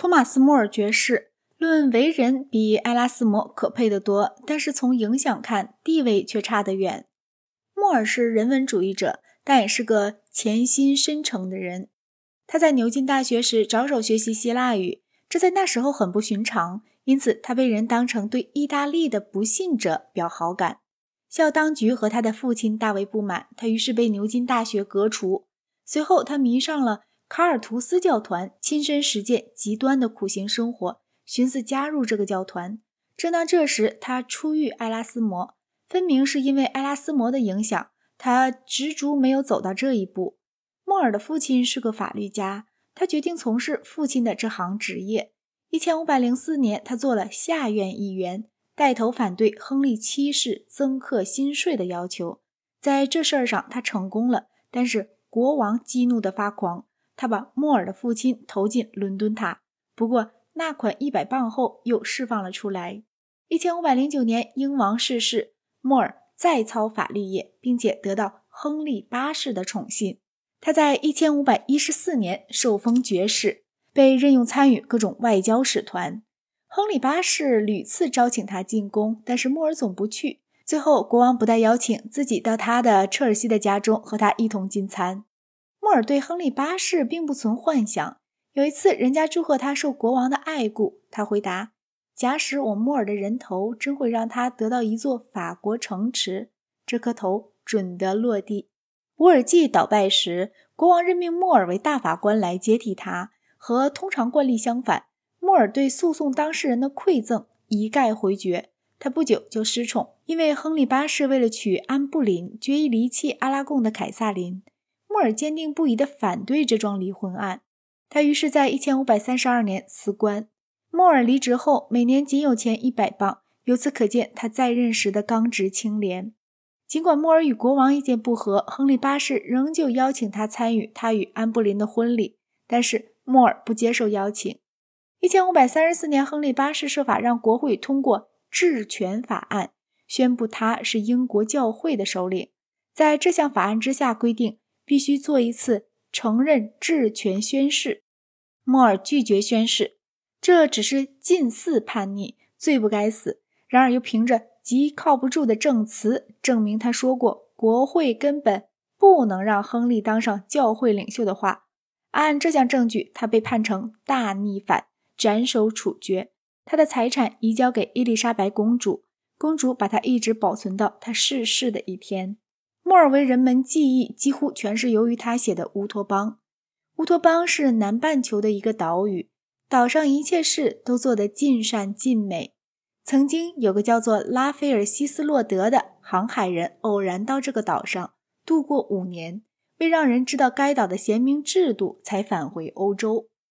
托马斯·莫尔爵士论为人比埃拉斯摩可佩得多，但是从影响看，地位却差得远。莫尔是人文主义者，但也是个潜心深沉的人。他在牛津大学时着手学习希腊语，这在那时候很不寻常，因此他被人当成对意大利的不信者表好感。校当局和他的父亲大为不满，他于是被牛津大学革除。随后，他迷上了卡尔图斯教团，亲身实践极端的苦行生活，寻思加入这个教团。正当这时，他初遇埃拉斯摩，分明是因为埃拉斯摩的影响，他执着没有走到这一步。莫尔的父亲是个法律家，他决定从事父亲的这行职业。一千五百零四年，他做了下院议员，带头反对亨利七世增课新税的要求。在这事儿上，他成功了，但是。国王激怒的发狂，他把莫尔的父亲投进伦敦塔。不过，那款一百磅后又释放了出来。一千五百零九年，英王逝世，莫尔再操法律业，并且得到亨利八世的宠信。他在一千五百一十四年受封爵士，被任用参与各种外交使团。亨利八世屡次招请他进宫，但是莫尔总不去。最后，国王不但邀请自己到他的车尔西的家中和他一同进餐。莫尔对亨利八世并不存幻想。有一次，人家祝贺他受国王的爱顾，他回答：“假使我莫尔的人头真会让他得到一座法国城池，这颗头准得落地。”乌尔济倒败时，国王任命莫尔为大法官来接替他。和通常惯例相反，莫尔对诉讼当事人的馈赠一概回绝。他不久就失宠，因为亨利八世为了娶安布林，决意离弃阿拉贡的凯撒琳。莫尔坚定不移地反对这桩离婚案。他于是，在一千五百三十二年辞官。莫尔离职后，每年仅有钱一百磅，由此可见他在任时的刚直清廉。尽管莫尔与国王意见不合，亨利八世仍旧邀请他参与他与安布林的婚礼，但是莫尔不接受邀请。一千五百三十四年，亨利八世设法让国会通过。治权法案宣布他是英国教会的首领。在这项法案之下，规定必须做一次承认治权宣誓。莫尔拒绝宣誓，这只是近似叛逆，罪不该死。然而又凭着极靠不住的证词，证明他说过国会根本不能让亨利当上教会领袖的话。按这项证据，他被判成大逆反，斩首处决。他的财产移交给伊丽莎白公主，公主把他一直保存到他逝世的一天。莫尔为人们记忆，几乎全是由于他写的《乌托邦》。乌托邦是南半球的一个岛屿，岛上一切事都做得尽善尽美。曾经有个叫做拉斐尔·希斯洛德的航海人，偶然到这个岛上度过五年，为让人知道该岛的贤明制度，才返回欧洲。